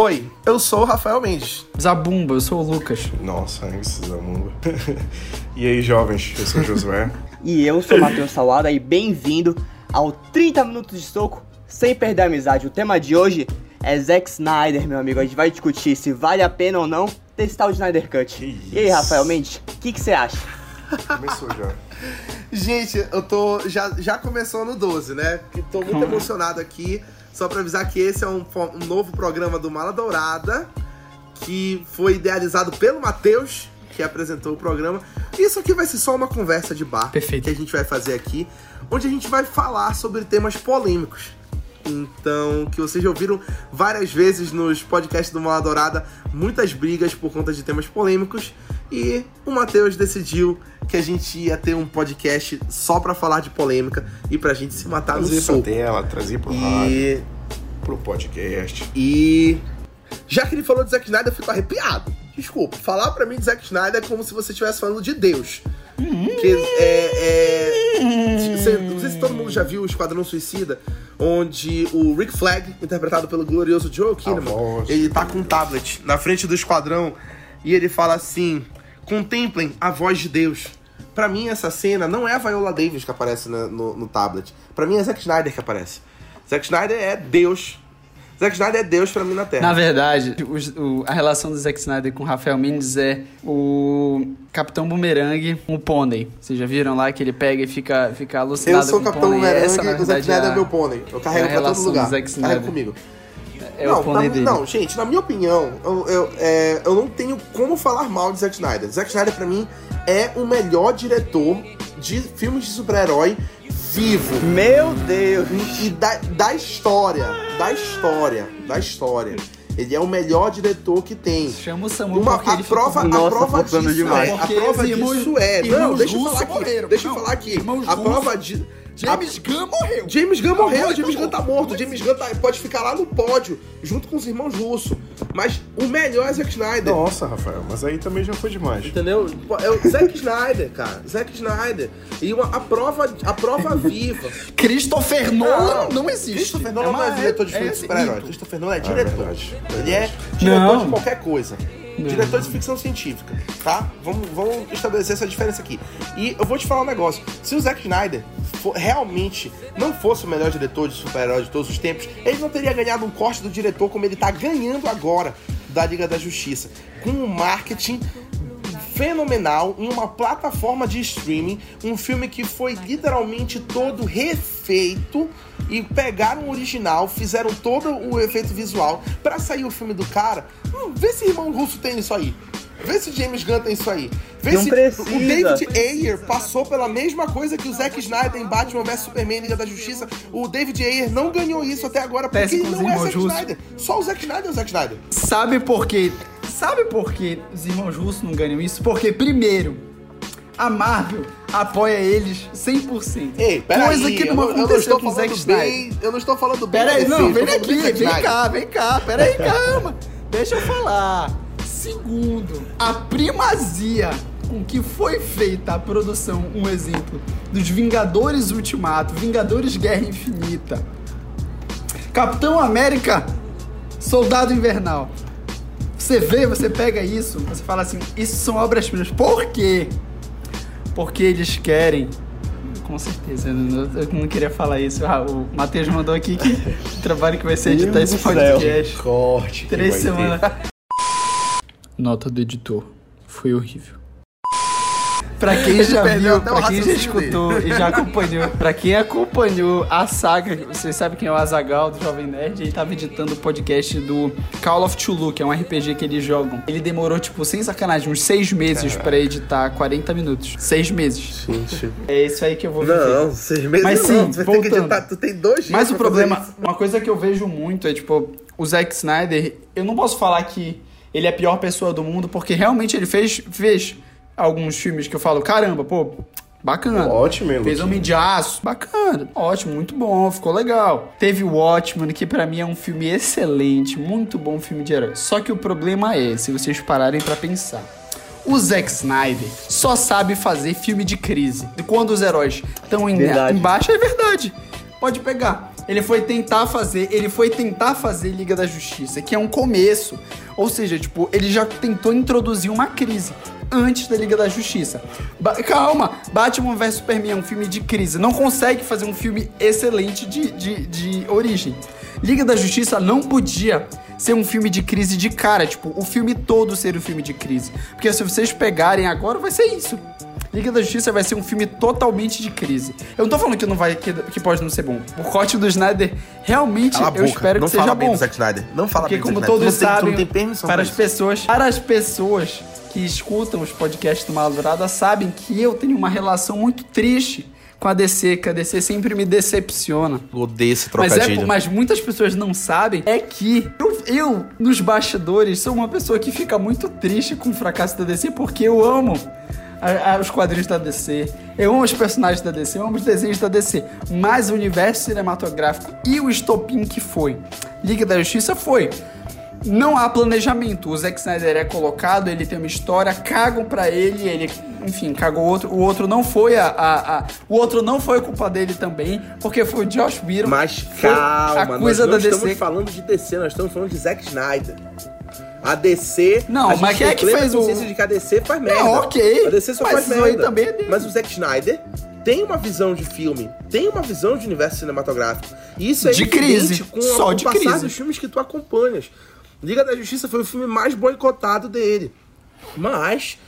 Oi, eu sou o Rafael Mendes. Zabumba, eu sou o Lucas. Nossa, esse Zabumba. e aí, jovens, eu sou o Josué. e eu sou o Matheus Salada e bem-vindo ao 30 Minutos de Soco sem perder a amizade. O tema de hoje é Zack Snyder, meu amigo. A gente vai discutir se vale a pena ou não testar o Snyder Cut. E aí, Rafael Mendes, o que você acha? Começou já. Gente, eu tô. Já, já começou no 12, né? Tô muito emocionado aqui. Só pra avisar que esse é um, um novo programa do Mala Dourada, que foi idealizado pelo Matheus, que apresentou o programa. Isso aqui vai ser só uma conversa de bar Perfeito. que a gente vai fazer aqui, onde a gente vai falar sobre temas polêmicos. Então, que vocês já ouviram várias vezes nos podcasts do Mala Dourada, muitas brigas por conta de temas polêmicos. E o Matheus decidiu que a gente ia ter um podcast só pra falar de polêmica e pra gente se matar trazer no soco. pra tela, trazer pro E, rádio, pro podcast. e já que ele falou de Zack Snyder, eu fico arrepiado. Desculpa, falar pra mim de Zack Snyder é como se você estivesse falando de Deus. Que é, é- você- não sei se todo mundo já viu o Esquadrão Suicida, onde o Rick Flag, interpretado pelo glorioso Joe Kinnaman, ele tá com um tablet na frente do esquadrão e ele fala assim: contemplem a voz de Deus. Pra mim, essa cena não é a Viola Davis que aparece na- no, no tablet. Pra mim, é Zack Snyder que aparece. Zack Snyder é Deus. Zack Snyder é Deus pra mim na Terra. Na verdade, os- o- a relação do Zack Snyder com o Rafael Mendes é o Capitão Boomerang com o pônei. Vocês já viram lá que ele pega e fica, fica alucinado Eu sou o o Capitão Essa, na o Zack Snyder é a- meu pônei. Eu carrego é pra todo lugar. Carrega Snyder. comigo. É não, o na- dele. não, gente, na minha opinião, eu, eu, é, eu não tenho como falar mal de Zack Snyder. Zack Snyder, pra mim, é o melhor diretor de filmes de super-herói vivo. Meu Deus! E da, da história. Da história. Da história. Ele é o melhor diretor que tem. Chama o Samu Uma, porque a ele prova, fica... a Nossa, prova disso demais. é. A prova irmãos- disso é. Não, deixa eu falar aqui. morreram. Deixa eu falar aqui. A prova de. James Gunn morreu. James Gunn Não, morreu, mas James tá Gunn tá morto, James Gunn tá- pode ficar lá no pódio, junto com os irmãos russos. Mas o melhor é Zack Snyder. Nossa, Rafael, mas aí também já foi demais. Entendeu? É o Zack Snyder, cara. Zack Snyder. E uma- a prova, a prova viva. Christopher Nolan não, existe. Christopher Nolan não é diretor de filme é de super-herói. Christopher Nolan é é diretor. verdade, Ele é diretor Não. de qualquer coisa. Diretor de ficção científica, tá? Vamos, vamos estabelecer essa diferença aqui. E eu vou te falar um negócio. Se o Zack Snyder for- realmente não fosse o melhor diretor de super-herói de todos os tempos, ele não teria ganhado um corte do diretor como ele tá ganhando agora da Liga da Justiça. Com um marketing fenomenal em uma plataforma de streaming, um filme que foi literalmente todo refeito e pegaram o original, fizeram todo o efeito visual pra sair o filme do cara. Hum, vê se irmão russo tem isso aí. Vê se James Gunn tem isso aí. Vê Não se precisa. o David Ayer passou pela mesma coisa que o Zack Snyder em Batman vs Superman Liga da Justiça. O David Ayer não ganhou isso até agora porque Péssimo ele não é Zack. Snyder. Só o Zack Snyder é o Zack Snyder. Sabe por quê? Sabe por que os irmãos russos não ganham isso? Porque, primeiro, a Marvel apoia eles 100%. Ei. Coisa que eu não eu não aconteceu estou com o Zack falando Snyder. bem. Eu não estou falando bem. Pera aí, não, vem aqui, vem Snyder. cá, vem cá, pera aí, calma. Deixa eu falar. Segundo, a primazia com que foi feita a produção, um exemplo, dos Vingadores Ultimato, Vingadores Guerra Infinita, Capitão América, Soldado Invernal. Você vê, você pega isso, você fala assim, isso são obras-primas. Por quê? Porque eles querem. Com certeza, eu não, eu não queria falar isso. Ah, o Matheus mandou aqui que o trabalho que vai ser editar esse podcast. Corte. que Três vai semanas. ter. Nota do editor. Foi horrível. Pra quem já viu, pra quem já escutou e já acompanhou, pra quem acompanhou a saga, vocês sabem quem é o Azagal do Jovem Nerd, ele tava editando o podcast do Call of Tulu, que é um RPG que eles jogam. Ele demorou, tipo, sem sacanagem, uns seis meses pra editar 40 minutos. Seis meses. Gente. É isso aí que eu vou viver. Não, seis meses Mas sim, não. Tu vai ter que voltando. editar. Tu tem dois dias Mas o problema, uma coisa que eu vejo muito é, tipo, o Zack Snyder, eu não posso falar que ele é a pior pessoa do mundo, porque realmente ele fez, fez alguns filmes que eu falo, caramba, pô, bacana. Ótimo, hein, Fez? Homem de Aço, bacana, ótimo, muito bom, ficou legal. Teve o Watchmen, que pra mim é um filme excelente, muito bom filme de herói. Só que o problema é, se vocês pararem pra pensar, O Zack Snyder só sabe fazer filme de crise. E quando os heróis estão em, embaixo, é verdade. Pode pegar. Ele foi tentar fazer, ele foi tentar fazer Liga da Justiça, que é um começo. Ou seja, tipo, ele já tentou introduzir uma crise antes da Liga da Justiça. Ba- calma, Batman vs Superman é um filme de crise. Não consegue fazer um filme excelente de, de, de origem. Liga da Justiça não podia ser um filme de crise de cara, tipo, o filme todo ser um filme de crise. Porque se vocês pegarem agora, vai ser isso. Liga da Justiça vai ser um filme totalmente de crise. Eu não tô falando que não vai que, que pode não ser bom. O corte do Snyder realmente Cala eu espero não que seja fala bem bom. do Zack Snyder. Não fala Porque bem do como Zack todos não tem, sabem, não tem permissão para as isso. pessoas, para as pessoas que escutam os podcasts do Maladourada sabem que eu tenho uma relação muito triste com a DC, que a DC sempre me decepciona. Odeio esse Mas, é, trocadilho. mas muitas pessoas não sabem é que eu, eu, nos bastidores, sou uma pessoa que fica muito triste com o fracasso da DC porque eu amo a- a- os quadrinhos da DC, eu amo os personagens da DC, eu amo os desenhos da DC, mas o universo cinematográfico e o estopim que foi Liga da Justiça foi. Não há planejamento. O Zack Snyder é colocado, ele tem uma história, cagam pra ele, ele, enfim, cagou o outro. O outro não foi a, a, a- o outro não foi culpa dele também, porque foi o Josh Whedon. Mas calma, a nós coisa não da estamos DC. falando de DC, nós estamos falando de Zack Snyder. A DC. Não, a mas quem é que fez o- de que a DC faz merda. ok, A DC só mas faz isso aí merda. também é. Mas o Zack Snyder tem uma visão de filme, tem uma visão de universo cinematográfico. E isso é De crise, com só o de passar crise. dos filmes que tu acompanhas. Liga da Justiça foi o filme mais boicotado dele. Mas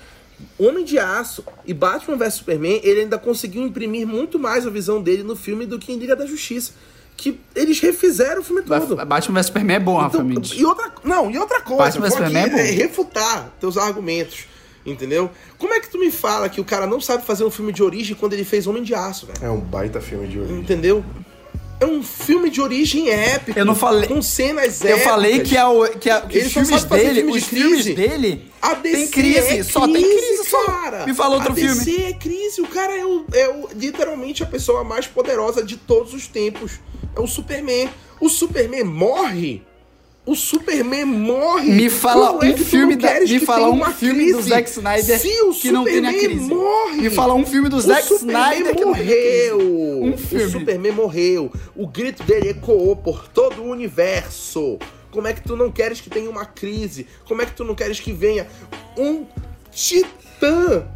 Homem de Aço e Batman vs Superman, ele ainda conseguiu imprimir muito mais a visão dele no filme do que em Liga da Justiça. Que eles refizeram o filme todo. Batman vs Superman é bom, Rafa Então, Mendes. e outra, não, e outra coisa, Batman vs Superman é bom. é, refutar teus argumentos, entendeu? Como é que tu me fala que o cara não sabe fazer um filme de origem quando ele fez Homem de Aço, velho? É um baita filme de origem. Entendeu? É um filme de origem épico. Eu não falei- Com cenas Eu épicas. falei que, é o, que, a- que Ele os só filmes dele, filme de os filmes crise. dele A DC tem crise, é só tem crise, só. cara. Me fala outro a filme. DC é crise. O cara é, o, é o- literalmente a pessoa mais poderosa de todos os tempos. É o Superman. O Superman morre. O Superman morre. Me fala Como é um que tu filme não da, me que fala um filme do crise? Zack Snyder Se o que não tenha Superman crise. morre. Me fala um filme do O Zack Superman Snyder que não tenha crise. morreu. Um O filme. Superman morreu. O grito dele ecoou por todo o universo. Como é que tu não queres que tenha uma crise? Como é que tu não queres que venha um titã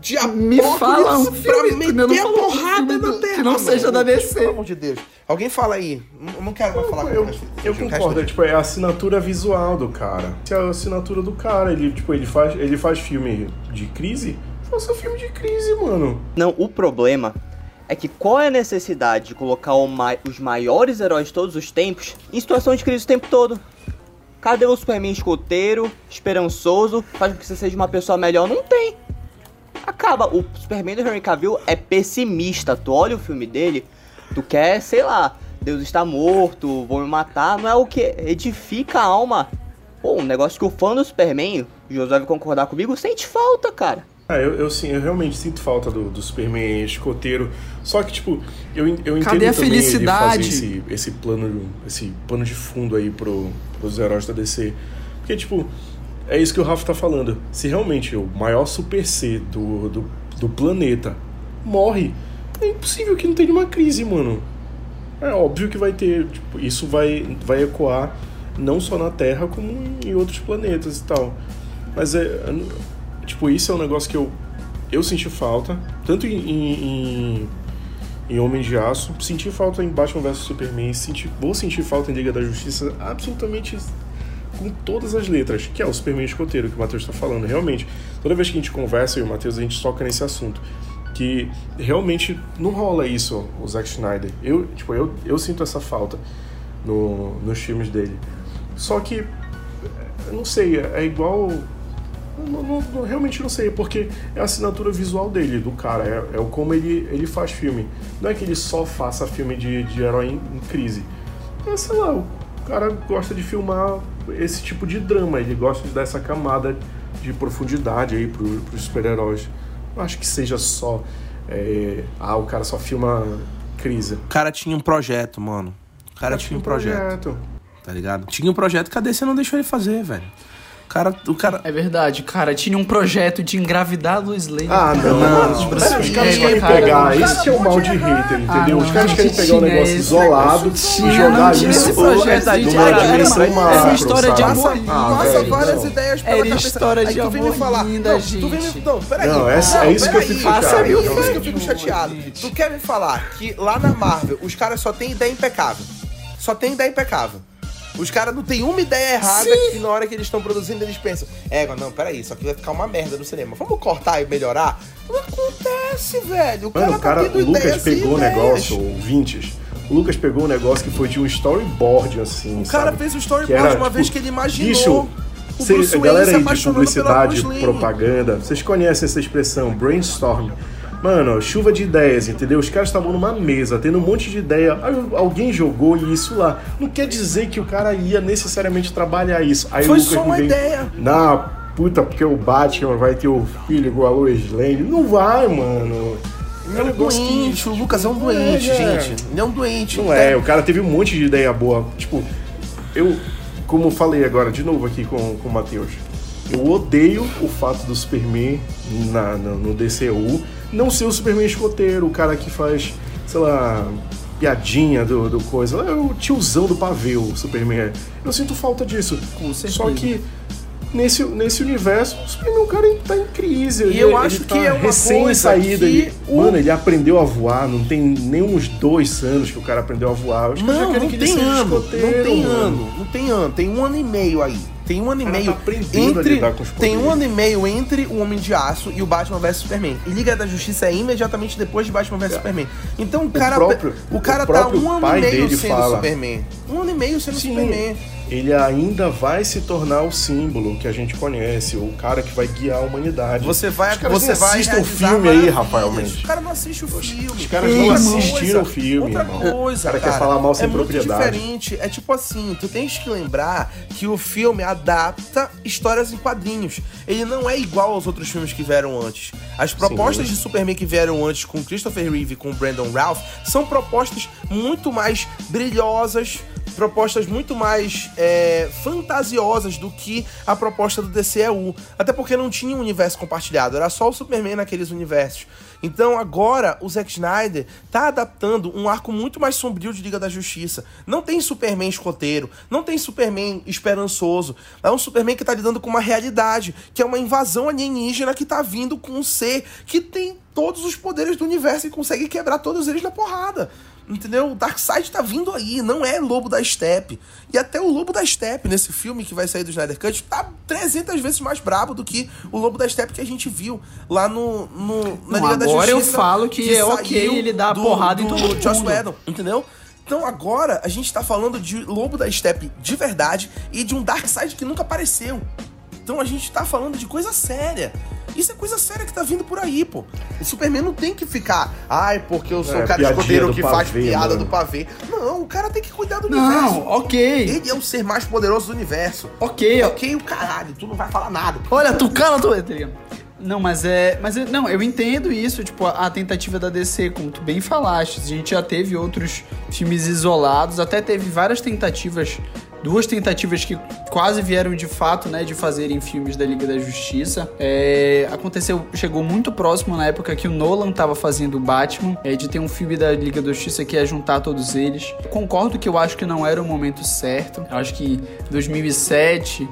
de Me fala um filme, pra meter a um porrada na terra? que não seja da DC. Pelo amor de Deus. Alguém fala aí. Eu não quero mais falar com Eu, resto- eu resto concordo, é, tipo, é a assinatura visual do cara. Se é a assinatura do cara, ele, tipo, ele faz, ele faz filme de crise, faça filme de crise, mano. Não, o problema é que qual é a necessidade de colocar o mai- os maiores heróis de todos os tempos em situação de crise o tempo todo? Cadê o Superman escoteiro, esperançoso, faz com que você seja uma pessoa melhor? Não tem. Acaba. O Superman do Henry Cavill é pessimista. Tu olha o filme dele, tu quer, sei lá, Deus está morto, vou me matar. Não é o que edifica a alma. Pô, um negócio que o fã do Superman, o José vai concordar comigo, sente falta, cara. Ah, eu, eu, sim, eu realmente sinto falta do, do Superman escoteiro. Só que, tipo, eu, eu entendo Cadê a também felicidade? ele fazer esse, esse plano, esse plano de fundo aí pro, pros heróis da DC. Porque, tipo, é isso que o Rafa tá falando. Se realmente o maior super C do, do, do planeta morre, é impossível que não tenha uma crise, mano. É óbvio que vai ter, tipo, isso vai, vai ecoar não só na Terra, como em outros planetas e tal. Mas é. Tipo, isso é um negócio que eu, eu senti falta, tanto em, em, em Homem de Aço, senti falta em Batman vs Superman, senti, vou sentir falta em Liga da Justiça absolutamente com todas as letras, que é o Superman escoteiro que o Matheus está falando. Realmente, toda vez que a gente conversa, e o Matheus, a gente toca nesse assunto. Que realmente não rola isso, o Zack Snyder. Eu, tipo, eu, eu sinto essa falta no, nos filmes dele. Só que, eu não sei, é igual. eu Não, não- não- realmente não sei, porque é a assinatura visual dele, do cara, é, é como ele, ele faz filme. Não é que ele só faça filme de, de herói em, em crise. É, sei lá, o cara gosta de filmar esse tipo de drama, ele gosta de dar essa camada de profundidade aí pro, pros super-heróis. Não acho que seja só. é, ah, o cara só filma crise. O cara tinha um projeto, mano. O cara tinha um projeto. tá ligado? Tinha um projeto que a DC não deixou ele fazer, velho. O cara, o cara. É verdade, cara. Tinha um projeto de engravidar a Lois Lane. Ah, não, Não, não. Bruce Pera, os caras Wayne, querem cara. pegar. Cara, Esse é o mal de hater, entendeu? Ah, Os caras querem pegar um tinha negócio esse isolado e jogar não tinha isso esse projeto, a gente numa era- dimensão era- era macro, história de amor velho, várias ideias pela Era cabeça. história Aí de vem me amor falar, linda, não, tu vem me, gente. não, peraí. Não, é isso que eu fico Ah, chateado. o Isso que eu fico chateado. Tu quer me falar que lá na Marvel os caras só têm ideia impecável. Só tem ideia impecável. Os caras não tem uma ideia errada que na hora que eles estão produzindo eles pensam, é, não, peraí, isso aqui vai ficar uma merda no cinema. Vamos cortar e melhorar? Não acontece, velho. O cara, Mano, o cara, tá o Lucas pegou o negócio, ouvintes. O Lucas pegou um negócio que foi de um storyboard, assim. O cara sabe? fez o Que storyboard era, uma tipo, vez que ele imaginou. Bicho, o cê, Bruce a Wayne galera se aí de publicidade, propaganda, vocês conhecem essa expressão, brainstorm. Mano, chuva de ideias, entendeu? Os caras estavam numa mesa, tendo um monte de ideia. Aí alguém jogou isso lá. Não quer dizer que o cara ia necessariamente trabalhar isso. Aí Foi só uma vem, ideia. Na puta, porque o Batman vai ter o filho igual a Lois Lane. Não vai, mano. Ele é um negócio que- doente, o Lucas é um doente, É, gente. Ele é um doente. Não é, o cara teve um monte de ideia boa. Tipo, eu, como falei agora de novo aqui com, com o Matheus, eu odeio o fato do Superman na, na- no DCU não ser o Superman escoteiro, o cara que faz, sei lá, piadinha do, do coisa. É o tiozão do pavê, o Superman. Eu sinto falta disso. Com certeza. Só que. Nesse, nesse universo, o Superman, o cara tá em crise. E ele- eu ele acho tá que é uma recém coisa saída. que Ele, o- Mano, ele aprendeu a voar, não tem nem uns dois anos que o cara aprendeu a voar. Eu acho que eu já Não, não que tem ano. Não tem mano. ano. Não tem ano. Tem um ano e meio aí. Tem um ano e meio tá entre. tem um ano e meio entre o Homem de Aço e o Batman vs Superman. E Liga da Justiça é imediatamente depois de Batman vs Superman. Então o cara, próprio- o cara o tá um ano e meio sendo fala. Superman. Um ano e meio sendo Sim, Superman. Ele ainda vai se tornar o símbolo que a gente conhece, o cara que vai guiar a humanidade. Você vai, Os caras você assistem o filme aí. Rafael Mendes. O cara não assiste o filme. Os caras não assistiram o filme, Outra coisa, O cara cara, quer falar mal sem é propriedade. diferente. É tipo assim, tu tens que lembrar que o filme adapta histórias em quadrinhos. Ele não é igual aos outros filmes que vieram antes. As propostas de Superman que vieram antes com Christopher Reeve e com Brandon Ralph são propostas muito mais brilhosas, propostas muito mais é, fantasiosas do que a proposta do DCEU. Até porque não tinha um universo compartilhado, era só o Superman naqueles universos. Então agora o Zack Snyder tá adaptando um arco muito mais sombrio de Liga da Justiça. Não tem Superman escoteiro, não tem Superman esperançoso. É um Superman que tá lidando com uma realidade, que é uma invasão alienígena que tá vindo com um ser que tem todos os poderes do universo e consegue quebrar todos eles na porrada. Entendeu? O Darkseid tá vindo aí, não é Lobo da Steppe. E até o Lobo da Steppe, nesse filme que vai sair do Snyder Cut, tá 300 vezes mais brabo do que o Lobo da Steppe que a gente viu lá no, no na Liga da agora eu Justiça. falo que é ok ele dar a porrada em todo mundo. Joss Whedon, entendeu? Então agora a gente tá falando de Lobo da Steppe de verdade e de um Darkseid que nunca apareceu. Então a gente tá falando de coisa séria. Isso é coisa séria que tá vindo por aí, pô. O Superman não tem que ficar, ai, porque eu sou É, o cara escoteiro que faz pavê, piada mano. do pavê. Não, o cara tem que cuidar do universo. Não, ok. Ele é o ser mais poderoso do universo. Ok. Ok, o caralho, tu não vai falar nada. Olha, tu cala tu? Não, mas é. Mas eu- não, eu entendo isso, tipo, a, a tentativa da DC, como tu bem falaste. A gente já teve outros filmes isolados, até teve várias tentativas, duas tentativas que quase vieram de fato, né, de fazerem filmes da Liga da Justiça. É, aconteceu, chegou muito próximo na época que o Nolan tava fazendo o Batman, é, de ter um filme da Liga da Justiça que ia juntar todos eles. Concordo que eu acho que não era o momento certo. Eu acho que 2007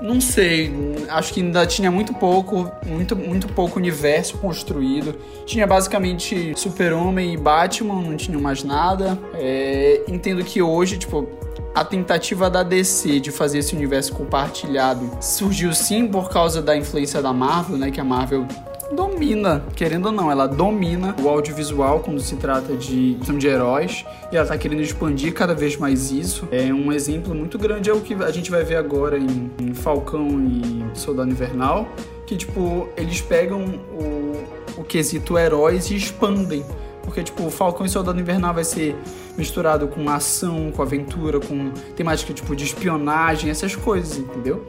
não sei, acho que ainda tinha muito pouco, muito, muito pouco universo construído. Tinha basicamente Super-Homem e Batman, não tinha mais nada. É, entendo que hoje, tipo, a tentativa da DC de fazer esse universo compartilhado surgiu sim por causa da influência da Marvel, né? Que a Marvel domina, querendo ou não, ela domina o audiovisual quando se trata de, de heróis e ela tá querendo expandir cada vez mais isso. É um exemplo muito grande é o que a gente vai ver agora em, em Falcão e Soldado Invernal, que tipo, eles pegam o, o quesito heróis e expandem. Porque, tipo, o Falcão e Soldado Invernal vai ser misturado com ação, com aventura, com temática, tipo, de espionagem, essas coisas, entendeu?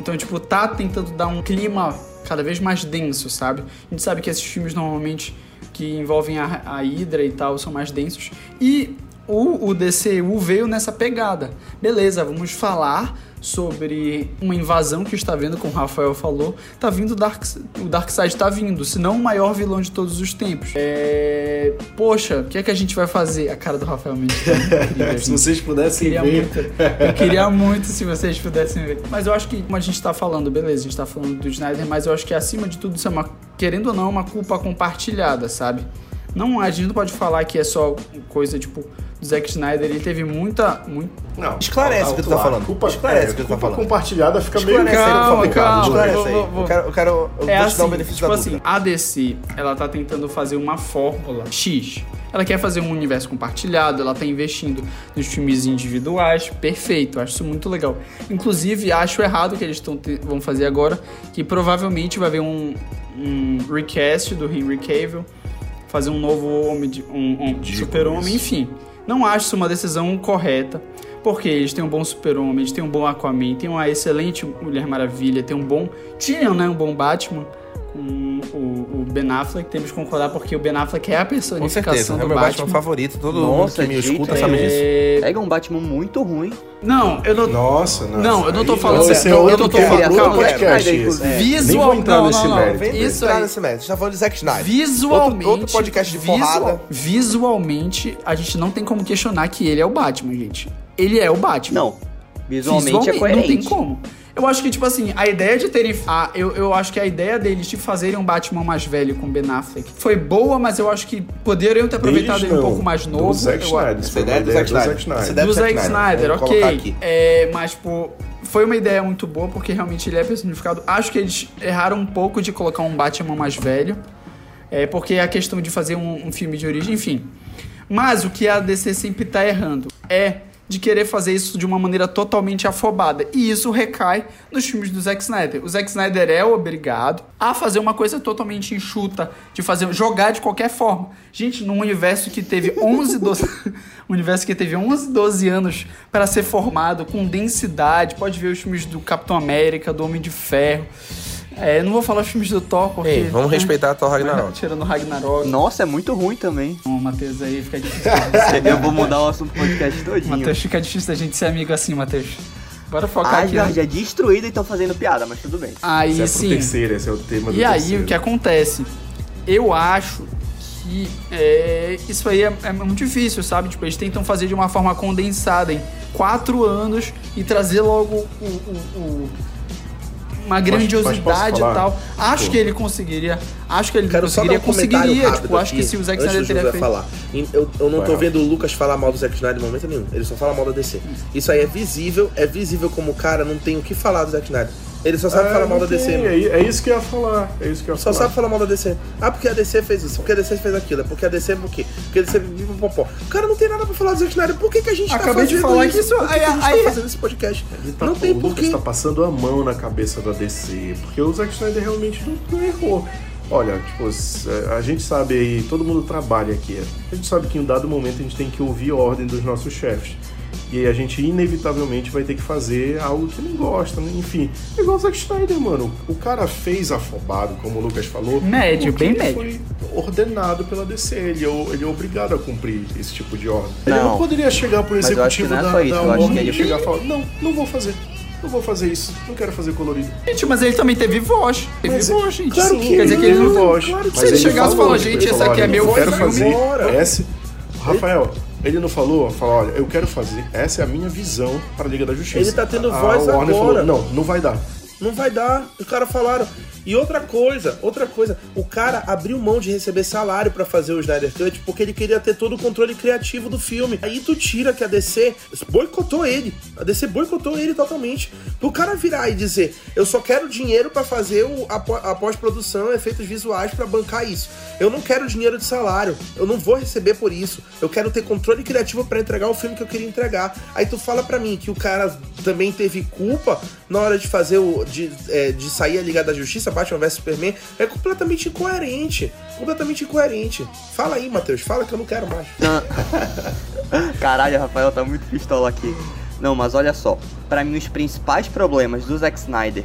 Então, tipo, tá tentando dar um clima cada vez mais denso, sabe? A gente sabe que esses filmes normalmente que envolvem a, a Hydra e tal são mais densos. E o, o DCU veio nessa pegada. Beleza, vamos falar sobre uma invasão que está vindo, como o Rafael falou. Tá vindo o Dark, o Darkseid tá vindo, se não o maior vilão de todos os tempos. É... Poxa, o que é que a gente vai fazer? A cara do Rafael Mendes tá Se vocês pudessem queria ver. muito. Eu queria muito se vocês pudessem ver. Mas eu acho que, como a gente tá falando, beleza, a gente tá falando do Snyder, mas eu acho que acima de tudo isso é uma, querendo ou não, uma culpa compartilhada, sabe? Não, a gente não pode falar que é só coisa, tipo, do Zack Snyder, ele teve muita. muito Não, Esclarece o que tu tá falando. Culpa, Esclarece é, o que tu tá culpa falando. compartilhada fica meio Esclarece aí, por Calma, Esclarece aí. vou- vou- Eu quero, eu É vou te dar assim, um benefício tipo da assim, a DC, ela tá tentando fazer uma fórmula X. Ela quer fazer um universo compartilhado, ela tá investindo nos filmes individuais, perfeito, acho isso muito legal. Inclusive, acho errado o que eles tão te- vão fazer agora, que provavelmente vai haver um, um recast do Henry Cavill, fazer um novo homem, de- um, um super-homem, enfim. Não acho isso uma decisão correta, porque eles têm um bom super-homem, eles têm um bom Aquaman, tem uma excelente Mulher Maravilha, tem um bom... Tinham, né, um bom Batman com o, o Ben Affleck, temos que concordar, porque o Ben Affleck é a Com personificação certeza, é do o meu Batman. Batman favorito. Todo Nossa, mundo que me escuta jeito sabe disso. É, Pega um Batman muito ruim. Não, eu não... Nossa, não. Não, eu não tô falando sério, é eu outro não tô que é falando- calma, podcast. Nem entrar não, nesse não, mérito. Isso entrar aí. nesse mérito. A gente tá falando de Zack Snyder. Visualmente, Outro, outro podcast de visual- porrada. visualmente, a gente não tem como questionar que ele é o Batman, gente. Ele é o Batman. Não. Visualmente, é coerente. Não tem como. Eu acho que, tipo assim, a ideia de terem. A, eu, eu acho que a ideia deles de fazerem um Batman mais velho com Ben Affleck foi boa, mas eu acho que poderiam ter aproveitado ele um pouco mais Do novo. Zack Eu- Snyder. Essa foi uma ideia é do Zack Snyder. Do Zack Snyder, ok. É, mas, tipo, foi uma ideia muito boa porque realmente ele é personificado. Acho que eles erraram um pouco de colocar um Batman mais velho. É, porque a questão de fazer um, um filme de origem, enfim. Mas o que a DC sempre tá errando é de querer fazer isso de uma maneira totalmente afobada. E isso recai nos filmes do Zack Snyder. O Zack Snyder é obrigado a fazer uma coisa totalmente enxuta, de fazer jogar de qualquer forma. Gente, num universo que teve 11, 12, um universo que teve 11, 12 anos para ser formado com densidade, pode ver os filmes do Capitão América, do Homem de Ferro. É, eu não vou falar os filmes do Thor porque Ei, vamos respeitar a Thor Ragnarok. Tirando o Ragnarok. Nossa, é muito ruim também. Não, Matheus, aí fica difícil. Eu vou mudar o assunto do podcast todinho. Matheus, fica difícil da gente ser amigo assim, Matheus. Bora focar aqui. Asgard né? é destruída e estão fazendo piada, mas tudo bem. Aí Esse é sim. terceiro, esse é o tema do E aí, terceiro. o que acontece? Eu acho que é, isso aí é, é muito difícil, sabe? Tipo, eles tentam fazer de uma forma condensada em quatro anos e trazer logo o- o- o- uma grandiosidade e tal. Acho Tipo- que ele conseguiria. Acho que ele Quero só conseguiria. um comentário conseguiria. Tipo, acho que se o Zack Snyder teria feito. falar. Eu, eu não Vai, tô vendo o Lucas falar mal do Zack Snyder em momento nenhum. Ele só fala mal da DC. Isso aí é visível, é visível como o cara não tem o que falar do Zack Snyder. Ele só sabe É, falar mal da DC. mano. É, é isso que eu ia falar. É isso que eu ia Só falar. sabe falar mal da DC. Ah, porque a DC fez isso, porque a DC fez aquilo, é porque a DC por quê? Porque a DC pipopopó. O cara não tem nada pra falar do Zack Snyder. Por que, que a gente Acabei tá de fazendo falar isso? Por que, que a gente aí- tá fazendo esse podcast? Tá- não tem porquê. tá passando a mão na cabeça da DC, porque o Zack Snyder realmente não, não errou. Olha, tipo, s- a gente sabe aí, todo mundo trabalha aqui. A gente sabe que em um dado momento a gente tem que ouvir a ordem dos nossos chefes. E a gente inevitavelmente vai ter que fazer algo que não gosta, né? enfim. É igual o Zack Snyder, mano. O cara fez afobado, como o Lucas falou. Médio, bem ele médio. Foi ordenado pela DC. Ele é, ele é obrigado a cumprir esse tipo de ordem. ele Não. não poderia chegar pro executivo não é da, isso, da ele- e chegar e falar: Não, não vou fazer. Não vou fazer isso. Não quero fazer colorido. Gente, mas ele também teve voz. Teve Mas voz, gente. Claro Sim, que Quer dizer que ele não. voz. claro que se ele chegasse e falou, gente, esse falou, aqui é meu eu quero filme. fazer Bora. Rafael, ele não falou? Falou, olha, eu quero fazer. Essa é a minha visão para a Liga da Justiça. Ele tá tendo A voz Warner agora. Falou, não, não vai dar. Não vai dar. Os caras falaram. E outra coisa, outra coisa, o cara abriu mão de receber salário pra fazer o Snyder Cut porque ele queria ter todo o controle criativo do filme. Aí tu tira que a DC boicotou ele. A DC boicotou ele totalmente. O cara virar e dizer, eu só quero dinheiro pra fazer a, pó- a pós-produção, efeitos visuais pra bancar isso. Eu não quero dinheiro de salário. Eu não vou receber por isso. Eu quero ter controle criativo pra entregar o filme que eu queria entregar. Aí tu fala pra mim que o cara também teve culpa na hora de fazer o. de, é, de sair a Liga da Justiça, Batman vs Superman. É completamente incoerente. Completamente incoerente. Fala aí, Matheus. Fala que eu não quero mais. Caralho, Rafael tá muito pistola aqui. Não, mas olha só. Pra mim, os principais problemas do Zack Snyder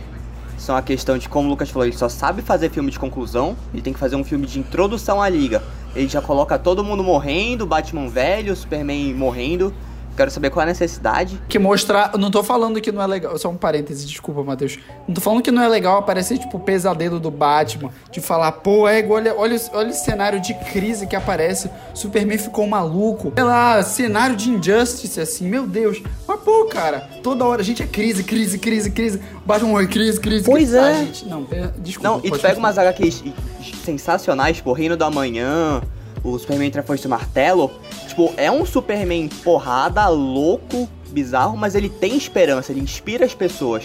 são a questão de, como o Lucas falou, ele só sabe fazer filme de conclusão, ele tem que fazer um filme de introdução à liga. Ele já coloca todo mundo morrendo, Batman velho, Superman morrendo. Quero saber qual é a necessidade. Que mostrar. Não tô falando que não é legal. Só um parêntese, desculpa, Matheus. Não tô falando que não é legal aparecer, tipo, o pesadelo do Batman. De falar, pô, é igual. Olha, olha, olha o cenário de crise que aparece. Superman ficou maluco. Sei lá, cenário de injustice, assim, meu Deus. Mas, pô, cara, toda hora a gente é crise, crise, crise, crise. Batman morre, crise, crise. Pois crise. é. Ah, gente, não, é, desculpa. Não, e tu pega umas HQs sensacionais, tipo, Reino do Amanhã, o Superman e o Martelo. Tipo, é um Superman porrada, louco, bizarro, mas ele tem esperança, ele inspira as pessoas.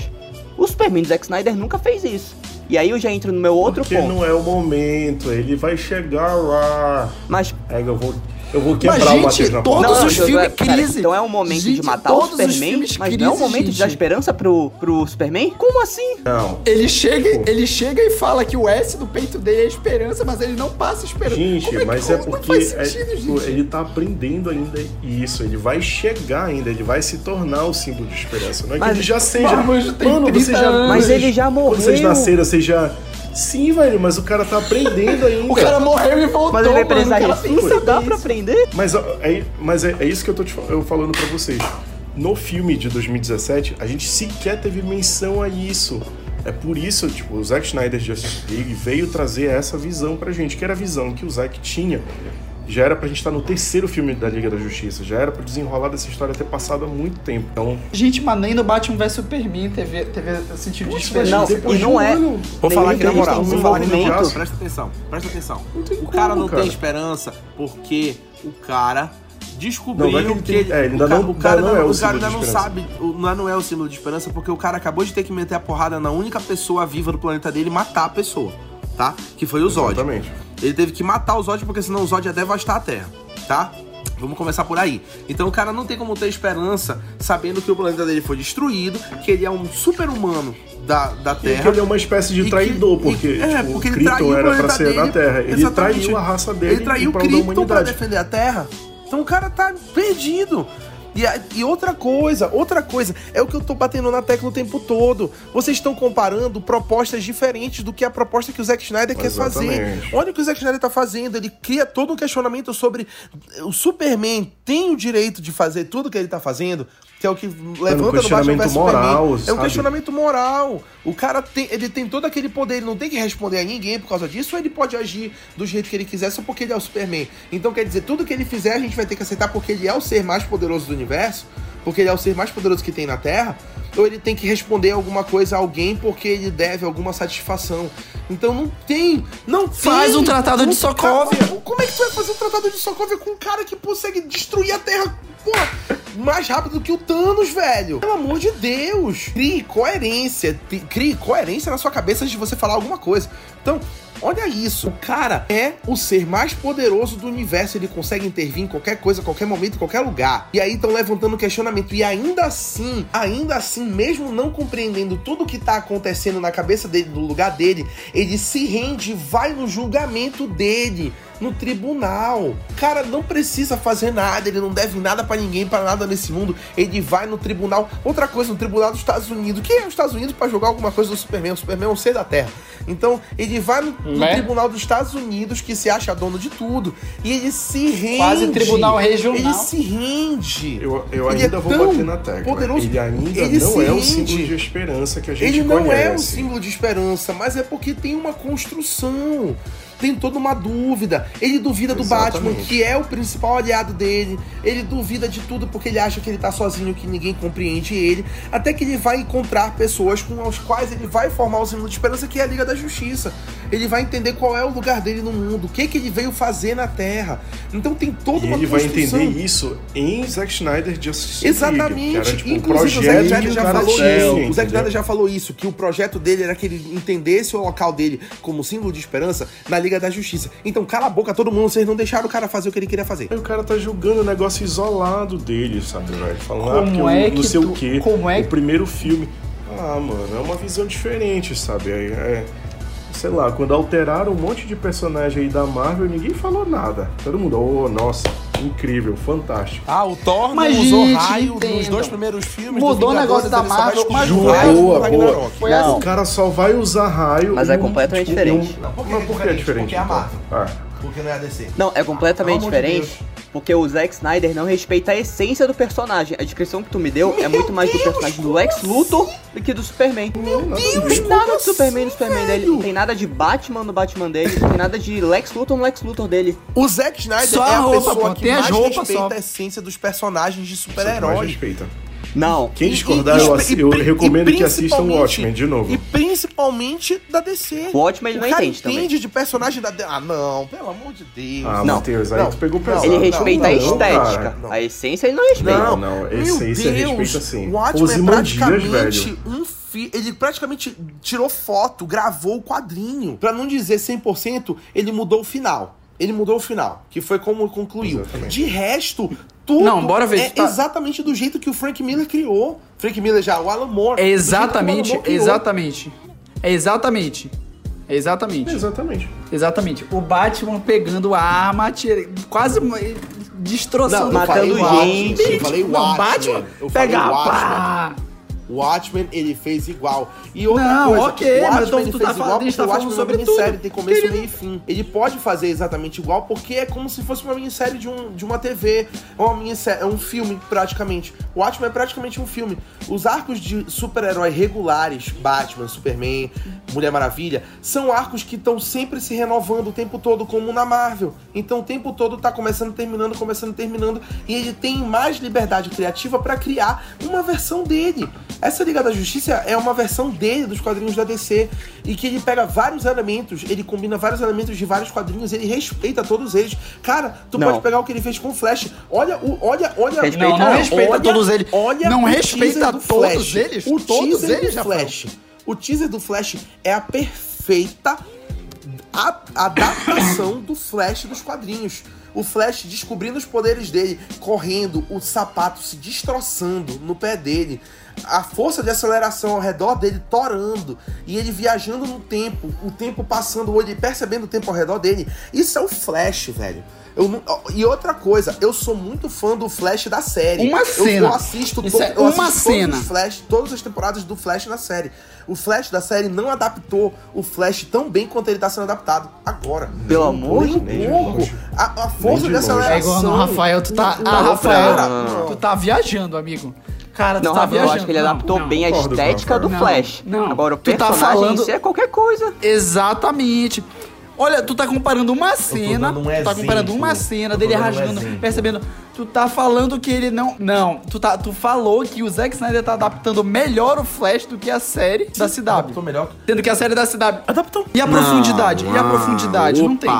O Superman do Zack Snyder nunca fez isso. E aí eu já entro no meu outro Porque ponto. não é o momento, ele vai chegar lá. Mas É, eu vou, eu vou quebrar Mas, o gente, Matheus na todos. Não, os filmes é- crise. Então é um momento de Gente, matar o todos os Superman, mas não é um crise, momento de dar gente. esperança pro, pro Superman? Como assim? Não. Ele chega, ele chega e fala que o S do peito dele é esperança, mas ele não passa esperança. Gente, Como mas que, é porque faz é, sentido, tipo, gente? ele tá aprendendo ainda isso, ele vai chegar ainda, ele vai se tornar o símbolo de esperança. Não é Mas- que ele já seja. Mas tem Mano, 30 você já. anos. Mas ele já Quando vocês morreu. nasceram, vocês já. Sim, velho, mas o cara tá aprendendo ainda. O cara morreu e voltou, Mas ele vai precisar recurso, dá pra aprender? Mas, é, mas é, é isso que eu tô te, eu falando pra vocês. No filme de 2017, a gente sequer teve menção a isso. É por isso, tipo, o Zack Snyder Justice League veio trazer essa visão pra gente, que era a visão que o Zack tinha. Já era pra gente estar no terceiro filme da Liga da Justiça, já era pro desenrolar dessa história ter passado há muito tempo. Então, Gente, mas nem no Batman vs Superman teve, teve sentido de esperança. Não, depois e de não é- ano, Vou falar aqui na moral, um vou falar moral. Presta atenção, presta atenção. O cara não cara. tem esperança porque o cara descobriu Não, não é que ele que tem- ele, é, ele ainda o cara, não- o cara ainda não é o o cara símbolo ainda de não esperança. sabe, o- não não é o símbolo de esperança porque o cara acabou de ter que meter a porrada na única pessoa viva do planeta dele e matar a pessoa, tá? Que foi o Zod. Exatamente. Ele teve que matar o Zod porque senão o Zod ia devastar a Terra, tá? Vamos começar por aí. Então o cara não tem como ter esperança sabendo que o planeta dele foi destruído, que ele é um super-humano da, da E Terra. que ele é uma espécie E de que- traidor, e- porque, é, tipo, porque o ele Krypton era pra ser da dele. Terra. Ele Exatamente. traiu a raça dele Ele traiu o da Krypton pra defender a Terra. Então o cara tá perdido. E, a- e outra coisa, outra coisa, é o que eu tô batendo na tecla o tempo todo. Vocês estão comparando propostas diferentes do que a proposta que o Zack Snyder quer fazer. Exatamente. Olha o que o Zack Snyder tá fazendo. Ele cria todo um questionamento sobre o Superman tem o direito de fazer tudo que ele tá fazendo, que é o que levanta no Batman questionamento vs moral, Superman. É um sabe? questionamento moral. O cara tem, ele tem todo aquele poder, ele não tem que responder a ninguém por causa disso, ou ele pode agir do jeito que ele quiser só porque ele é o Superman. Então quer dizer, tudo que ele fizer a gente vai ter que aceitar porque ele é o ser mais poderoso do universo, porque ele é o ser mais poderoso que tem na Terra, ou ele tem que responder alguma coisa a alguém porque ele deve alguma satisfação. Então não tem, não Faz tem um tratado de Sokovia. Cara, como é que tu vai fazer um tratado de Sokovia com um cara que consegue destruir a Terra, porra, mais rápido do que o Thanos, velho? Pelo amor de Deus! Crie coerência, crie coerência na sua cabeça antes de você falar alguma coisa. Então, olha isso. O cara é o ser mais poderoso do universo. Ele consegue intervir em qualquer coisa, qualquer momento, em qualquer lugar. E aí estão levantando questionamento. E ainda assim, ainda assim, mesmo não compreendendo tudo que tá acontecendo na cabeça dele, no lugar dele, ele se rende e vai no julgamento dele. No tribunal. O cara não precisa fazer nada, ele não deve nada pra ninguém, pra nada nesse mundo. Ele vai no tribunal. Outra coisa, no tribunal dos Estados Unidos. Quem é os Estados Unidos pra jogar alguma coisa do Superman? O Superman é um ser da Terra. Então, ele vai no, no Né? tribunal dos Estados Unidos, que se acha dono de tudo, e ele se rende. Quase tribunal regional. Ele se rende. Eu, eu Ele ainda é vou bater na tecla. poderoso. Ele ainda Ele não é o rende. símbolo de esperança que a gente Ele não conhece. é um símbolo de esperança, mas é porque tem uma construção. Tem toda uma dúvida. Ele duvida do Exatamente. Batman, que é o principal aliado dele. Ele duvida de tudo porque ele acha que ele tá sozinho, que ninguém compreende ele. Até que ele vai encontrar pessoas com as quais ele vai formar o símbolo de esperança, que é a Liga da Justiça. Ele vai entender qual é o lugar dele no mundo, o que, que ele veio fazer na Terra. Então tem toda E uma ele vai construção. entender isso em Zack Snyder Justice Exatamente. League, que era, tipo, o Inclusive, o Zack Snyder já falou isso. O Zack? Snyder já falou isso, que o projeto dele era que ele entendesse o local dele como símbolo de esperança na Liga da Justiça. Então, cala a boca, todo mundo, vocês não deixaram o cara fazer o que ele queria fazer. Aí o cara tá julgando o negócio isolado dele, sabe, velho? Falando, ah, Como porque eu é não que sei tu- o quê. como é O primeiro filme. Ah, mano, é uma visão diferente, sabe? É, é- sei lá, quando alteraram um monte de personagem aí da Marvel, ninguém falou nada. Todo mundo, oh, nossa, incrível, fantástico. Ah, o Thor Mas, não usou gente, raio entendam. nos dois primeiros filmes. Mudou do o negócio da Marvel, mas o boa, raio boa, Ragnarok. Foi Não. O cara só vai usar raio. Mas um- completamente um- diferente. Não, por que Mas é por que é diferente? Porque é a então? Marvel. Ah. porque não é a DC. Não, é completamente de diferente. Porque o Zack Snyder não respeita a essência do personagem. A descrição que tu me deu é muito mais do Deus, personagem do Lex assim? Luthor do que do Superman. Meu Não Deus, tem nada de Superman no assim, Superman dele, velho? não tem nada de Batman no Batman dele, não tem nada de Lex Luthor no Lex Luthor dele. O Zack Snyder Só é a roupa, pessoa pô, que mais respeita só. a essência dos personagens de Mais super-herói. respeita. Não. Quem discordar, e- eu, e- eu recomendo que assistam o Watchmen de novo. E principalmente da DC. O Watchmen ele o não cara entende também. entende de personagem da DC. Ah, não, pelo amor de Deus. Ah, Não. Matheus, aí Não. tu pegou Não. pesado. Ele não, respeita a não, estética. cara. não. A essência ele não respeita. Não, não, Meu essência Deus, respeita sim. O Watchmen é praticamente velho. um fi... Ele praticamente tirou foto, gravou o quadrinho. Pra não dizer 100%, ele mudou o final. Ele mudou o final, que foi como concluiu. Exatamente. De resto, tudo Não, bora ver, é tá- exatamente do jeito que o Frank Miller criou. Frank Miller já, o Alan Moore. É Alan exatamente, Moore exatamente. É exatamente. É exatamente. Exatamente. Exatamente. O Batman pegando a arma, tira- quase destroçando Não, Matando o gente. Eu falei o Não, Watchmen. Batman Eu falei pega o Watchmen. ele fez igual. E outra Não, coisa, ok, o Watchmen ele tu fez tá falando- igual gente porque tá o falando Watchmen é sobre uma minissérie, tudo. tem começo, Querido. meio e fim. Ele pode fazer exatamente igual porque é como se fosse uma minissérie de, um, de uma TV, ou uma minissérie, é um filme, praticamente. O Watchmen é praticamente um filme. Os arcos de super-herói regulares, Batman, Superman, Mulher Maravilha, são arcos que estão sempre se renovando o tempo todo, como na Marvel. Então o tempo todo tá começando, terminando, começando, terminando, e ele tem mais liberdade criativa pra criar uma versão dele. Essa Liga da Justiça é uma versão dele dos quadrinhos da DC e que ele pega vários elementos, ele combina vários elementos de vários quadrinhos, ele respeita todos eles. Cara, tu Não. pode pegar o que ele fez com o Flash. Olha, o, olha, olha. Respeita Não, não respeita Olha- todos eles. Olha não o respeita todos Flash. eles. O todos teaser eles do já Flash. O teaser do Flash é a perfeita a- adaptação do Flash dos quadrinhos. O Flash descobrindo os poderes dele, correndo, o sapato se destroçando no pé dele, a força de aceleração ao redor dele torando, e ele viajando no tempo, o tempo passando, ele percebendo o tempo ao redor dele. Isso é o Flash, velho. Eu não- e outra coisa, eu sou muito fã do Flash da série. Uma Eu- cena. Eu, assisto, Isso to- é eu uma assisto cena. todos os Flash, todas as temporadas do Flash na série. O Flash da série não adaptou o Flash tão bem quanto ele tá sendo adaptado agora. Pelo amor de Deus. um. A, a força de de longe. aceleração. É igual no Rafael, tu tá. Não, Ah, Rafael, não, não. tu tá viajando, amigo. Cara, tu Não, tá Rafael, eu viajando. acho que ele Não, adaptou não. bem a concordo com o estética do. Flash. Não, Agora o tu tá personagem falando- em si é qualquer coisa. Exatamente. Olha, tu tá comparando uma cena. um tu tá comparando exemplo. uma cena Eu dele um rasgando, exemplo. percebendo. Tu tá falando que ele não. Não, tu, tá, tu falou que o Zack Snyder tá adaptando melhor o Flash do que a série da CW. Adaptou melhor. Sendo que a série da CW. Adaptou. E a profundidade? e a profundidade? não tem.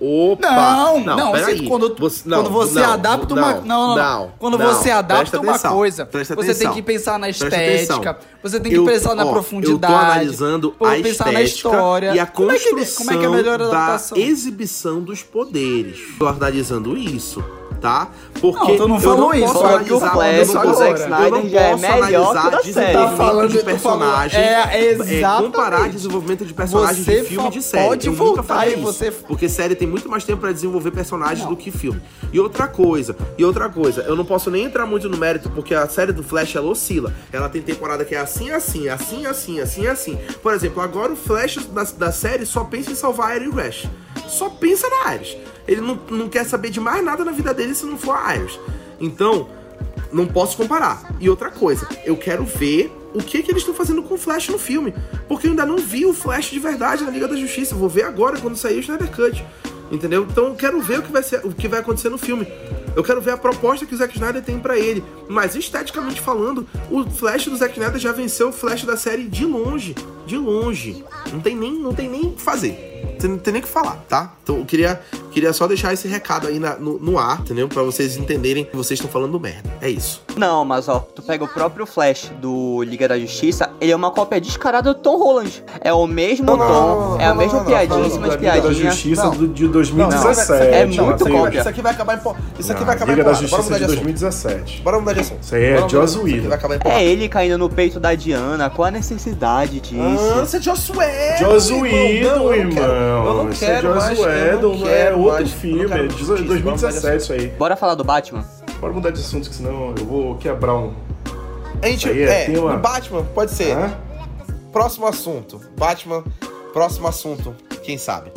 Opa! Não, não, peraí. você- quando, Você- quando você não, adapta uma. Não, não, não. Quando você adapta uma atenção, coisa, você tem que pensar na estética, você tem que Eu- pensar na ó, profundidade. Eu tô analisando a pensar na história. e a como é que, construção como é que é a melhor da adaptação? exibição dos poderes. Tô analisando isso, tá? Porque Não, tu não eu falou isso, posso só que o analisar- Flash eu do não Zack posso- Snyder eu não já é melhor que o analisar da série. desenvolvimento Tá falando- de personagem, é, exatamente. comparar desenvolvimento de personagem Você de filme e de série. pode eu nunca voltar e isso, você- porque série tem muito mais tempo pra desenvolver personagens do que filme. E outra coisa, e outra coisa, eu não posso nem entrar muito no mérito porque a série do Flash ela oscila. Ela tem temporada que é assim, assim, assim, assim, assim, assim. Por exemplo, agora o Flash da, da série só pensa em salvar a Iris Rash. Só pensa na Iris. Ele não, não quer saber de mais nada na vida dele se não for a Iris. Então, não posso comparar. E outra coisa, eu quero ver o que, que eles estão fazendo com o Flash no filme. Porque eu ainda não vi o Flash de verdade na Liga da Justiça. Eu vou ver agora quando sair o Snyder Cut. Entendeu? Então eu quero ver o que vai, ser, o que vai acontecer no filme. Eu quero ver a proposta que o Zack Snyder tem pra ele. Mas esteticamente falando, o Flash do Zack Snyder já venceu o Flash da série de longe. De longe. Não tem nem, não tem nem o que fazer. Não tem nem o que falar, tá? Então eu queria, queria só deixar esse recado aí na- no, no ar, entendeu? Pra vocês entenderem que vocês estão falando merda. É isso. Não, mas ó, tu pega o próprio Flash do Liga da Justiça, ele é uma cópia descarada do Tom Holland. É o mesmo Não, tom, não, é a não, mesma não, piadinha não, em cima de Liga da piadinha. Justiça Não. do, de Não, 2017. é lá, muito cópia. Isso aqui vai acabar em. Isso aqui Não, vai acabar em Liga da porrada. Bora Justiça mudar de de assunto. 2017. Bora mudar de assunto. Isso aí é Joss isso Whedon. vai acabar em porrada. É ele caindo no peito da Diana, qual a necessidade disso? Ah, você é Joss Whedon, Joss irmão. Whedon, Não, eu não quero- irmão. Eu não Isso é quero Joss mais. eu Whedon, não é quero outro não filme, é mais de discutir isso, vamos mudar de 2017 isso aí. Bora falar do Batman? Bora mudar de assunto, que senão eu vou quebrar um. A gente, Isso aí é é, o Batman, pode ser. Hã? Próximo assunto. Batman, próximo assunto. Quem sabe?